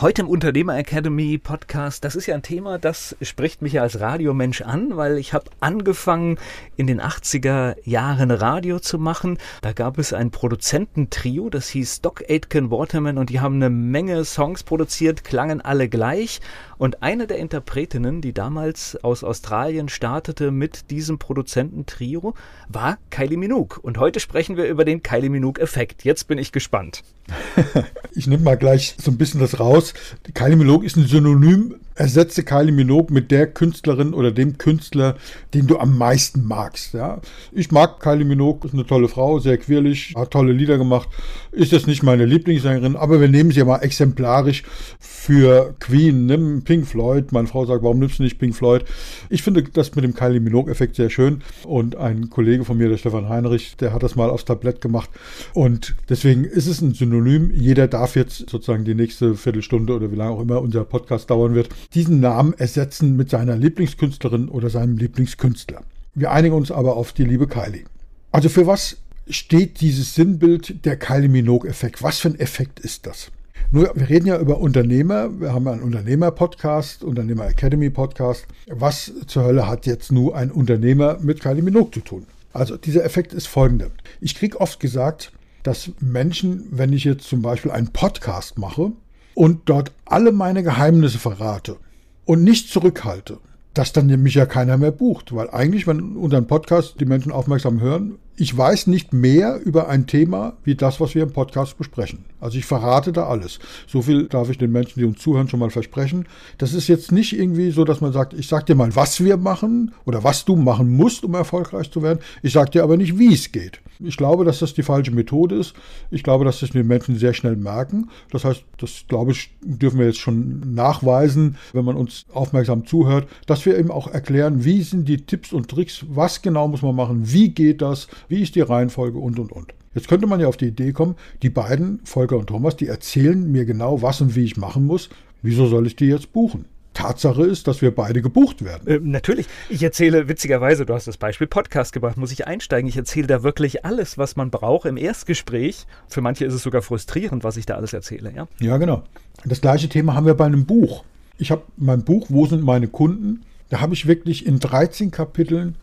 Heute im Unternehmer Academy Podcast, das ist ja ein Thema, das spricht mich ja als Radiomensch an, weil ich habe angefangen in den 80er Jahren Radio zu machen. Da gab es ein Produzententrio, das hieß Doc Aitken Waterman und die haben eine Menge Songs produziert, klangen alle gleich und eine der Interpretinnen, die damals aus Australien startete mit diesem Produzententrio, war Kylie Minogue und heute sprechen wir über den Kylie Minogue Effekt. Jetzt bin ich gespannt. ich nehme mal gleich so ein bisschen das raus. Minogue ist ein Synonym ersetze Kylie Minogue mit der Künstlerin oder dem Künstler, den du am meisten magst. Ja? Ich mag Kylie Minogue, ist eine tolle Frau, sehr quirlig, hat tolle Lieder gemacht, ist jetzt nicht meine Lieblingssängerin, aber wir nehmen sie ja mal exemplarisch für Queen. Nimm Pink Floyd. Meine Frau sagt, warum nimmst du nicht Pink Floyd? Ich finde das mit dem Kylie Minogue-Effekt sehr schön und ein Kollege von mir, der Stefan Heinrich, der hat das mal aufs Tablett gemacht und deswegen ist es ein Synonym. Jeder darf jetzt sozusagen die nächste Viertelstunde oder wie lange auch immer unser Podcast dauern wird, diesen Namen ersetzen mit seiner Lieblingskünstlerin oder seinem Lieblingskünstler. Wir einigen uns aber auf die liebe Kylie. Also für was steht dieses Sinnbild der Kylie Minogue-Effekt? Was für ein Effekt ist das? Nur, wir reden ja über Unternehmer. Wir haben einen Unternehmer-Podcast, Unternehmer-Academy-Podcast. Was zur Hölle hat jetzt nur ein Unternehmer mit Kylie Minogue zu tun? Also, dieser Effekt ist folgender. Ich kriege oft gesagt, dass Menschen, wenn ich jetzt zum Beispiel einen Podcast mache, und dort alle meine Geheimnisse verrate und nicht zurückhalte, dass dann nämlich ja keiner mehr bucht. Weil eigentlich, wenn unseren Podcast die Menschen aufmerksam hören, ich weiß nicht mehr über ein Thema wie das, was wir im Podcast besprechen. Also ich verrate da alles. So viel darf ich den Menschen, die uns zuhören, schon mal versprechen. Das ist jetzt nicht irgendwie so, dass man sagt, ich sag dir mal, was wir machen oder was du machen musst, um erfolgreich zu werden. Ich sag dir aber nicht, wie es geht. Ich glaube, dass das die falsche Methode ist. Ich glaube, dass das die Menschen sehr schnell merken. Das heißt, das glaube ich, dürfen wir jetzt schon nachweisen, wenn man uns aufmerksam zuhört, dass wir eben auch erklären, wie sind die Tipps und Tricks, was genau muss man machen, wie geht das, wie ist die Reihenfolge und und und. Jetzt könnte man ja auf die Idee kommen, die beiden, Volker und Thomas, die erzählen mir genau, was und wie ich machen muss. Wieso soll ich die jetzt buchen? Tatsache ist, dass wir beide gebucht werden. Äh, natürlich. Ich erzähle witzigerweise, du hast das Beispiel Podcast gebracht, muss ich einsteigen. Ich erzähle da wirklich alles, was man braucht im Erstgespräch. Für manche ist es sogar frustrierend, was ich da alles erzähle. Ja, ja genau. Das gleiche Thema haben wir bei einem Buch. Ich habe mein Buch, Wo sind meine Kunden? Da habe ich wirklich in 13 Kapiteln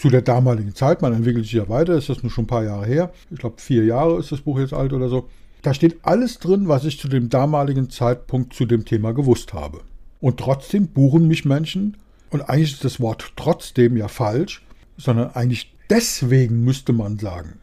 zu der damaligen Zeit, man entwickelt sich ja weiter, ist das nur schon ein paar Jahre her. Ich glaube, vier Jahre ist das Buch jetzt alt oder so. Da steht alles drin, was ich zu dem damaligen Zeitpunkt zu dem Thema gewusst habe. Und trotzdem buchen mich Menschen, und eigentlich ist das Wort trotzdem ja falsch, sondern eigentlich deswegen müsste man sagen.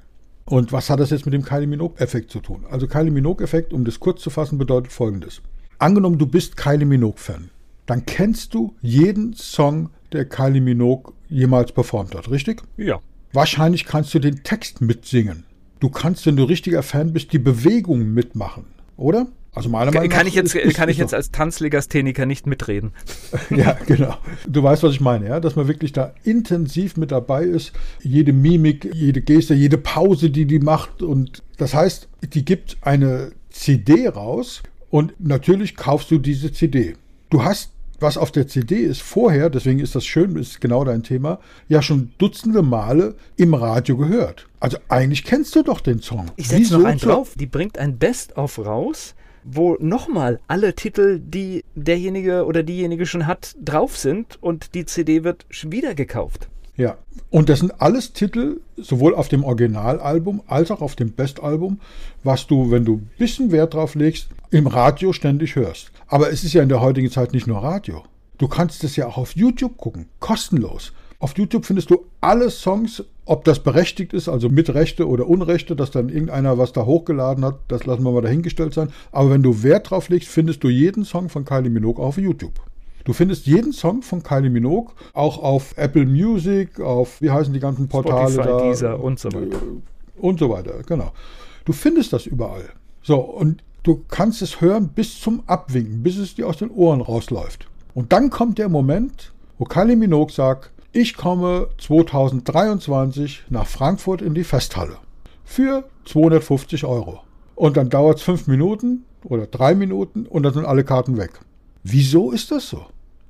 Und was hat das jetzt mit dem Kylie Minogue-Effekt zu tun? Also Kylie Minogue-Effekt, um das kurz zu fassen, bedeutet folgendes. Angenommen, du bist Kylie Minogue-Fan, dann kennst du jeden Song, der Kylie Minogue jemals performt hat, richtig? Ja. Wahrscheinlich kannst du den Text mitsingen. Du kannst, wenn du richtiger Fan bist, die Bewegung mitmachen, oder? Also meiner Meinung nach. Kann ich jetzt, ist, kann ich jetzt als Tanzlegastheniker nicht mitreden? ja, genau. Du weißt, was ich meine, ja? Dass man wirklich da intensiv mit dabei ist. Jede Mimik, jede Geste, jede Pause, die die macht. Und das heißt, die gibt eine CD raus und natürlich kaufst du diese CD. Du hast was auf der CD ist, vorher, deswegen ist das schön, ist genau dein Thema, ja schon dutzende Male im Radio gehört. Also eigentlich kennst du doch den Song. Ich setze noch einen drauf. Die bringt ein Best-of raus wo nochmal alle Titel, die derjenige oder diejenige schon hat, drauf sind und die CD wird wieder gekauft. Ja, und das sind alles Titel, sowohl auf dem Originalalbum als auch auf dem Bestalbum, was du, wenn du ein bisschen Wert drauf legst, im Radio ständig hörst. Aber es ist ja in der heutigen Zeit nicht nur Radio. Du kannst es ja auch auf YouTube gucken, kostenlos. Auf YouTube findest du alle Songs, ob das berechtigt ist, also mit Rechte oder Unrechte, dass dann irgendeiner was da hochgeladen hat, das lassen wir mal dahingestellt sein. Aber wenn du Wert drauf legst, findest du jeden Song von Kylie Minogue auf YouTube. Du findest jeden Song von Kylie Minogue auch auf Apple Music, auf, wie heißen die ganzen Portale Spotify, da? Deezer und so weiter. Und so weiter, genau. Du findest das überall. So, und du kannst es hören bis zum Abwinken, bis es dir aus den Ohren rausläuft. Und dann kommt der Moment, wo Kylie Minogue sagt, ich komme 2023 nach Frankfurt in die Festhalle für 250 Euro. Und dann dauert es fünf Minuten oder drei Minuten und dann sind alle Karten weg. Wieso ist das so?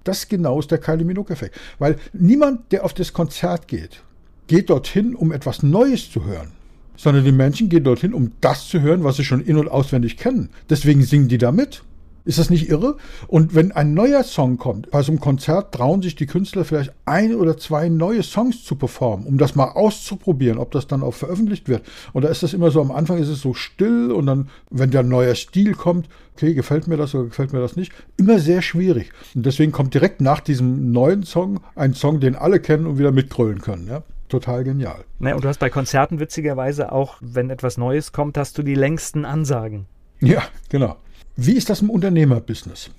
Das genau ist der Kylie Minogue-Effekt. Weil niemand, der auf das Konzert geht, geht dorthin, um etwas Neues zu hören. Sondern die Menschen gehen dorthin, um das zu hören, was sie schon in- und auswendig kennen. Deswegen singen die da mit. Ist das nicht irre? Und wenn ein neuer Song kommt, bei so einem Konzert trauen sich die Künstler vielleicht ein oder zwei neue Songs zu performen, um das mal auszuprobieren, ob das dann auch veröffentlicht wird. Und da ist das immer so, am Anfang ist es so still und dann, wenn der neuer Stil kommt, okay, gefällt mir das oder gefällt mir das nicht, immer sehr schwierig. Und deswegen kommt direkt nach diesem neuen Song ein Song, den alle kennen und wieder mitgrölen können. Ja? Total genial. Ne, und du hast bei Konzerten witzigerweise auch, wenn etwas Neues kommt, hast du die längsten Ansagen. Ja, genau. Wie ist das im Unternehmerbusiness?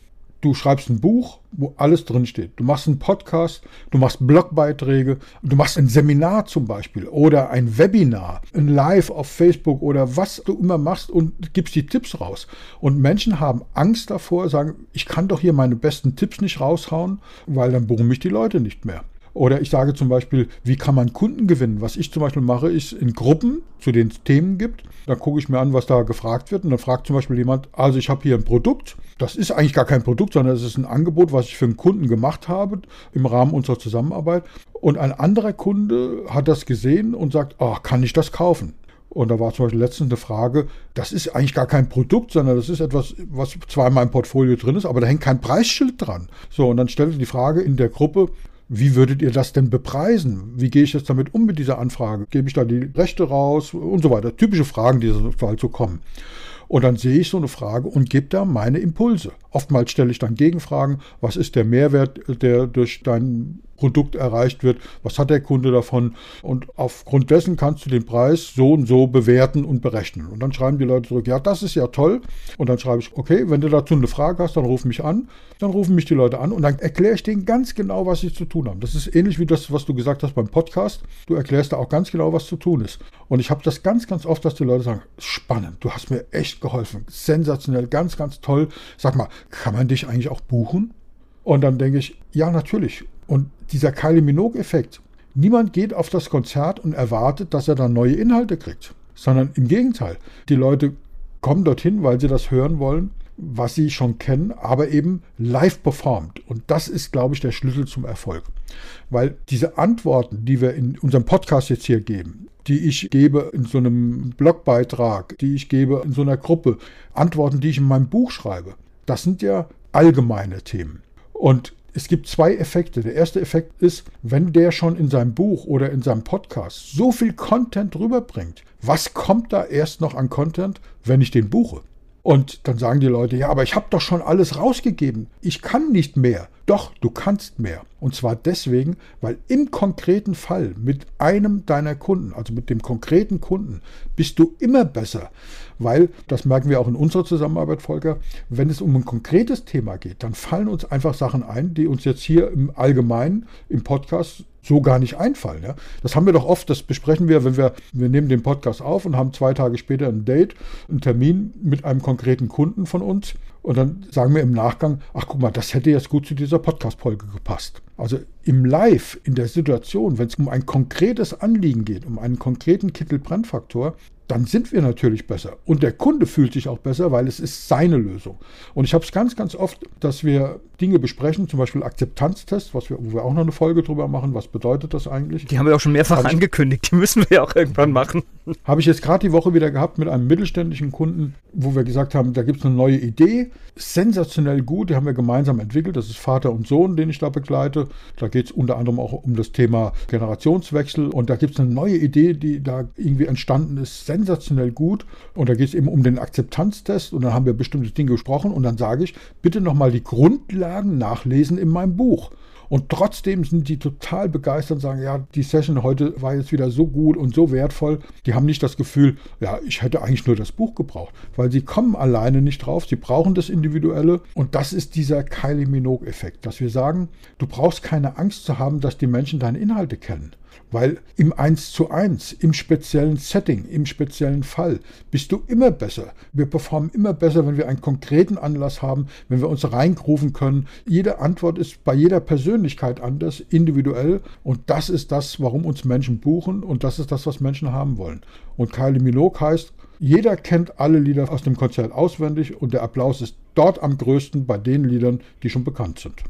Du schreibst ein Buch, wo alles drinsteht. Du machst einen Podcast, du machst Blogbeiträge, du machst ein Seminar zum Beispiel oder ein Webinar, ein Live auf Facebook oder was du immer machst und gibst die Tipps raus. Und Menschen haben Angst davor, sagen, ich kann doch hier meine besten Tipps nicht raushauen, weil dann buchen mich die Leute nicht mehr. Oder ich sage zum Beispiel, wie kann man Kunden gewinnen? Was ich zum Beispiel mache, ist in Gruppen, zu denen es Themen gibt. Dann gucke ich mir an, was da gefragt wird. Und dann fragt zum Beispiel jemand, also ich habe hier ein Produkt. Das ist eigentlich gar kein Produkt, sondern es ist ein Angebot, was ich für einen Kunden gemacht habe im Rahmen unserer Zusammenarbeit. Und ein anderer Kunde hat das gesehen und sagt, oh, kann ich das kaufen? Und da war zum Beispiel letztens eine Frage, das ist eigentlich gar kein Produkt, sondern das ist etwas, was zwar in meinem Portfolio drin ist, aber da hängt kein Preisschild dran. So, und dann stellte die Frage in der Gruppe, wie würdet ihr das denn bepreisen? Wie gehe ich jetzt damit um mit dieser Anfrage? Gebe ich da die Rechte raus und so weiter? Typische Fragen, die halt so kommen. Und dann sehe ich so eine Frage und gebe da meine Impulse. Oftmals stelle ich dann Gegenfragen. Was ist der Mehrwert, der durch dein Produkt erreicht wird? Was hat der Kunde davon? Und aufgrund dessen kannst du den Preis so und so bewerten und berechnen. Und dann schreiben die Leute zurück, ja, das ist ja toll. Und dann schreibe ich, okay, wenn du dazu eine Frage hast, dann ruf mich an. Dann rufen mich die Leute an und dann erkläre ich denen ganz genau, was sie zu tun haben. Das ist ähnlich wie das, was du gesagt hast beim Podcast. Du erklärst da auch ganz genau, was zu tun ist. Und ich habe das ganz, ganz oft, dass die Leute sagen, spannend, du hast mir echt geholfen. Sensationell, ganz, ganz toll. Sag mal, kann man dich eigentlich auch buchen? Und dann denke ich, ja, natürlich. Und dieser Kylie Minogue-Effekt, niemand geht auf das Konzert und erwartet, dass er dann neue Inhalte kriegt, sondern im Gegenteil. Die Leute kommen dorthin, weil sie das hören wollen, was sie schon kennen, aber eben live performt. Und das ist, glaube ich, der Schlüssel zum Erfolg. Weil diese Antworten, die wir in unserem Podcast jetzt hier geben, die ich gebe in so einem Blogbeitrag, die ich gebe in so einer Gruppe, Antworten, die ich in meinem Buch schreibe, das sind ja allgemeine Themen. Und es gibt zwei Effekte. Der erste Effekt ist, wenn der schon in seinem Buch oder in seinem Podcast so viel Content rüberbringt, was kommt da erst noch an Content, wenn ich den buche? Und dann sagen die Leute, ja, aber ich habe doch schon alles rausgegeben. Ich kann nicht mehr. Doch, du kannst mehr. Und zwar deswegen, weil im konkreten Fall mit einem deiner Kunden, also mit dem konkreten Kunden, bist du immer besser. Weil, das merken wir auch in unserer Zusammenarbeit, Volker, wenn es um ein konkretes Thema geht, dann fallen uns einfach Sachen ein, die uns jetzt hier im Allgemeinen im Podcast so gar nicht einfallen. Ja? Das haben wir doch oft, das besprechen wir, wenn wir, wir nehmen den Podcast auf und haben zwei Tage später ein Date, einen Termin mit einem konkreten Kunden von uns und dann sagen wir im Nachgang, ach guck mal, das hätte jetzt gut zu dieser Podcast-Folge gepasst. Also im Live, in der Situation, wenn es um ein konkretes Anliegen geht, um einen konkreten Kittel-Brennfaktor, dann sind wir natürlich besser. Und der Kunde fühlt sich auch besser, weil es ist seine Lösung. Und ich habe es ganz, ganz oft, dass wir Dinge besprechen, zum Beispiel Akzeptanztest, was wir, wo wir auch noch eine Folge drüber machen. Was bedeutet das eigentlich? Die haben wir auch schon mehrfach hab angekündigt. Ich, die müssen wir ja auch irgendwann machen. Habe ich jetzt gerade die Woche wieder gehabt mit einem mittelständischen Kunden, wo wir gesagt haben, da gibt es eine neue Idee. Sensationell gut. Die haben wir gemeinsam entwickelt. Das ist Vater und Sohn, den ich da begleite. Da geht es unter anderem auch um das Thema Generationswechsel. Und da gibt es eine neue Idee, die da irgendwie entstanden ist sensationell gut. Und da geht es eben um den Akzeptanztest und dann haben wir bestimmte Dinge gesprochen und dann sage ich, bitte nochmal die Grundlagen nachlesen in meinem Buch. Und trotzdem sind die total begeistert und sagen, ja, die Session heute war jetzt wieder so gut und so wertvoll. Die haben nicht das Gefühl, ja, ich hätte eigentlich nur das Buch gebraucht, weil sie kommen alleine nicht drauf. Sie brauchen das Individuelle. Und das ist dieser Kylie Minogue-Effekt, dass wir sagen, du brauchst keine Angst zu haben, dass die Menschen deine Inhalte kennen. Weil im 1 zu 1, im speziellen Setting, im speziellen Fall, bist du immer besser. Wir performen immer besser, wenn wir einen konkreten Anlass haben, wenn wir uns reingrufen können. Jede Antwort ist bei jeder Persönlichkeit anders, individuell. Und das ist das, warum uns Menschen buchen. Und das ist das, was Menschen haben wollen. Und Kylie Minogue heißt, jeder kennt alle Lieder aus dem Konzert auswendig und der Applaus ist dort am größten bei den Liedern, die schon bekannt sind.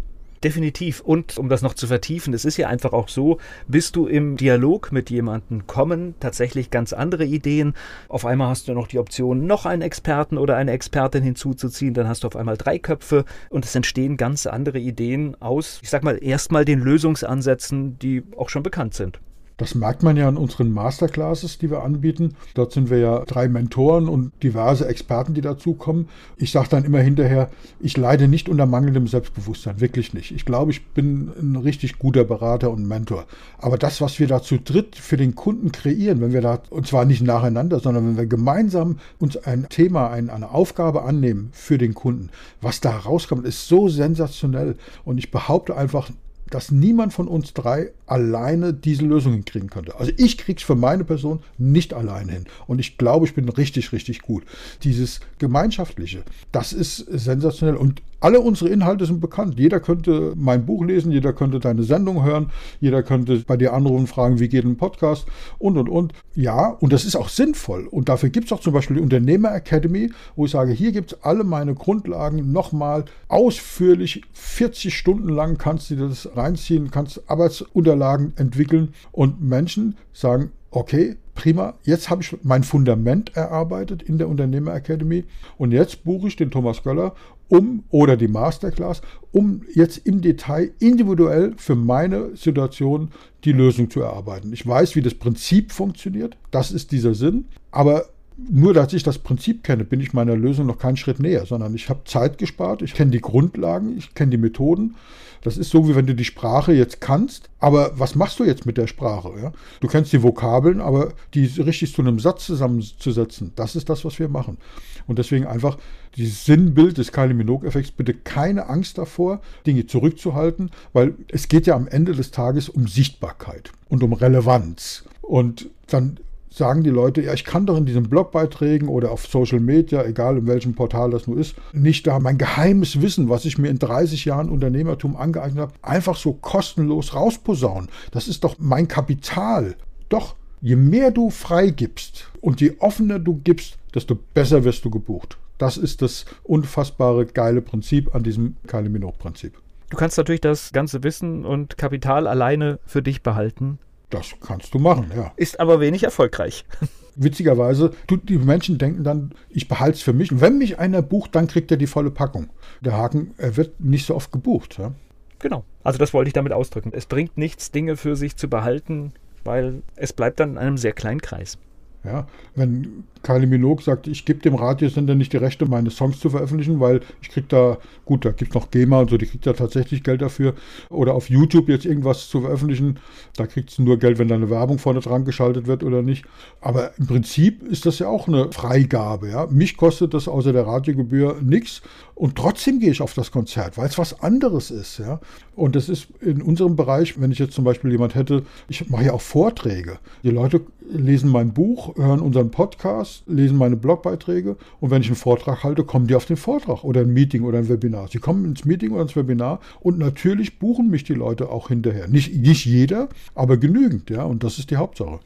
Definitiv. Und um das noch zu vertiefen, es ist ja einfach auch so, bist du im Dialog mit jemandem kommen tatsächlich ganz andere Ideen. Auf einmal hast du noch die Option, noch einen Experten oder eine Expertin hinzuzuziehen. Dann hast du auf einmal drei Köpfe und es entstehen ganz andere Ideen aus, ich sag mal, erstmal den Lösungsansätzen, die auch schon bekannt sind. Das merkt man ja an unseren Masterclasses, die wir anbieten. Dort sind wir ja drei Mentoren und diverse Experten, die dazukommen. Ich sage dann immer hinterher, ich leide nicht unter mangelndem Selbstbewusstsein, wirklich nicht. Ich glaube, ich bin ein richtig guter Berater und Mentor. Aber das, was wir da zu dritt für den Kunden kreieren, wenn wir da, und zwar nicht nacheinander, sondern wenn wir gemeinsam uns ein Thema, eine Aufgabe annehmen für den Kunden, was da rauskommt, ist so sensationell. Und ich behaupte einfach, dass niemand von uns drei alleine diese Lösung hinkriegen könnte. Also ich kriege es für meine Person nicht alleine hin. Und ich glaube, ich bin richtig, richtig gut. Dieses Gemeinschaftliche, das ist sensationell. Und alle unsere Inhalte sind bekannt. Jeder könnte mein Buch lesen, jeder könnte deine Sendung hören, jeder könnte bei dir anrufen, fragen, wie geht ein Podcast und, und, und. Ja, und das ist auch sinnvoll. Und dafür gibt es auch zum Beispiel die Unternehmer Academy, wo ich sage, hier gibt es alle meine Grundlagen nochmal ausführlich. 40 Stunden lang kannst du das reinziehen, kannst Arbeitsunterlagen entwickeln und Menschen sagen, okay, prima, jetzt habe ich mein Fundament erarbeitet in der Unternehmer Academy und jetzt buche ich den Thomas Göller um oder die Masterclass, um jetzt im Detail individuell für meine Situation die Lösung zu erarbeiten. Ich weiß, wie das Prinzip funktioniert, das ist dieser Sinn, aber nur dass ich das Prinzip kenne, bin ich meiner Lösung noch keinen Schritt näher, sondern ich habe Zeit gespart, ich kenne die Grundlagen, ich kenne die Methoden. Das ist so, wie wenn du die Sprache jetzt kannst, aber was machst du jetzt mit der Sprache? Ja? Du kennst die Vokabeln, aber die richtig zu einem Satz zusammenzusetzen, das ist das, was wir machen. Und deswegen einfach dieses Sinnbild des Kylie Minogue-Effekts, bitte keine Angst davor, Dinge zurückzuhalten, weil es geht ja am Ende des Tages um Sichtbarkeit und um Relevanz. Und dann sagen die Leute, ja, ich kann doch in diesen Blogbeiträgen oder auf Social Media, egal in welchem Portal das nur ist, nicht da mein geheimes Wissen, was ich mir in 30 Jahren Unternehmertum angeeignet habe, einfach so kostenlos rausposaunen. Das ist doch mein Kapital. Doch, je mehr du freigibst und je offener du gibst, desto besser wirst du gebucht. Das ist das unfassbare geile Prinzip an diesem Kylie Minogue-Prinzip. Du kannst natürlich das ganze Wissen und Kapital alleine für dich behalten. Das kannst du machen, ja. Ist aber wenig erfolgreich. Witzigerweise, die Menschen denken dann, ich behalte es für mich. Und wenn mich einer bucht, dann kriegt er die volle Packung. Der Haken, er wird nicht so oft gebucht. Ja? Genau. Also das wollte ich damit ausdrücken. Es bringt nichts, Dinge für sich zu behalten, weil es bleibt dann in einem sehr kleinen Kreis. Ja, wenn Kylie Minogue sagt, ich gebe dem Radiosender nicht die Rechte, meine Songs zu veröffentlichen, weil ich kriege da, gut, da gibt es noch GEMA und so, die kriegt da tatsächlich Geld dafür. Oder auf YouTube jetzt irgendwas zu veröffentlichen, da kriegt es nur Geld, wenn da eine Werbung vorne dran geschaltet wird oder nicht. Aber im Prinzip ist das ja auch eine Freigabe. Ja? Mich kostet das außer der Radiogebühr nichts und trotzdem gehe ich auf das Konzert, weil es was anderes ist. Ja? Und das ist in unserem Bereich, wenn ich jetzt zum Beispiel jemand hätte, ich mache ja auch Vorträge. Die Leute lesen mein Buch, hören unseren Podcast, lesen meine Blogbeiträge und wenn ich einen Vortrag halte, kommen die auf den Vortrag oder ein Meeting oder ein Webinar. Sie kommen ins Meeting oder ins Webinar und natürlich buchen mich die Leute auch hinterher. Nicht, nicht jeder, aber genügend, ja, und das ist die Hauptsache.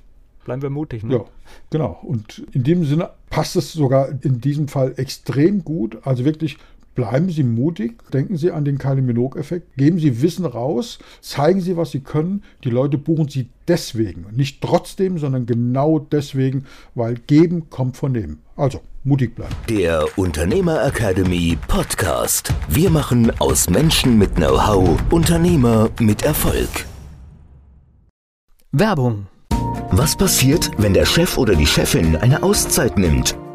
Bleiben wir mutig, ne? Ja, genau. Und in dem Sinne passt es sogar in diesem Fall extrem gut. Also wirklich Bleiben Sie mutig, denken Sie an den Kylie Minogue-Effekt, geben Sie Wissen raus, zeigen Sie, was Sie können. Die Leute buchen Sie deswegen, nicht trotzdem, sondern genau deswegen, weil geben kommt von nehmen. Also, mutig bleiben. Der Unternehmer Academy Podcast. Wir machen aus Menschen mit Know-how Unternehmer mit Erfolg. Werbung. Was passiert, wenn der Chef oder die Chefin eine Auszeit nimmt?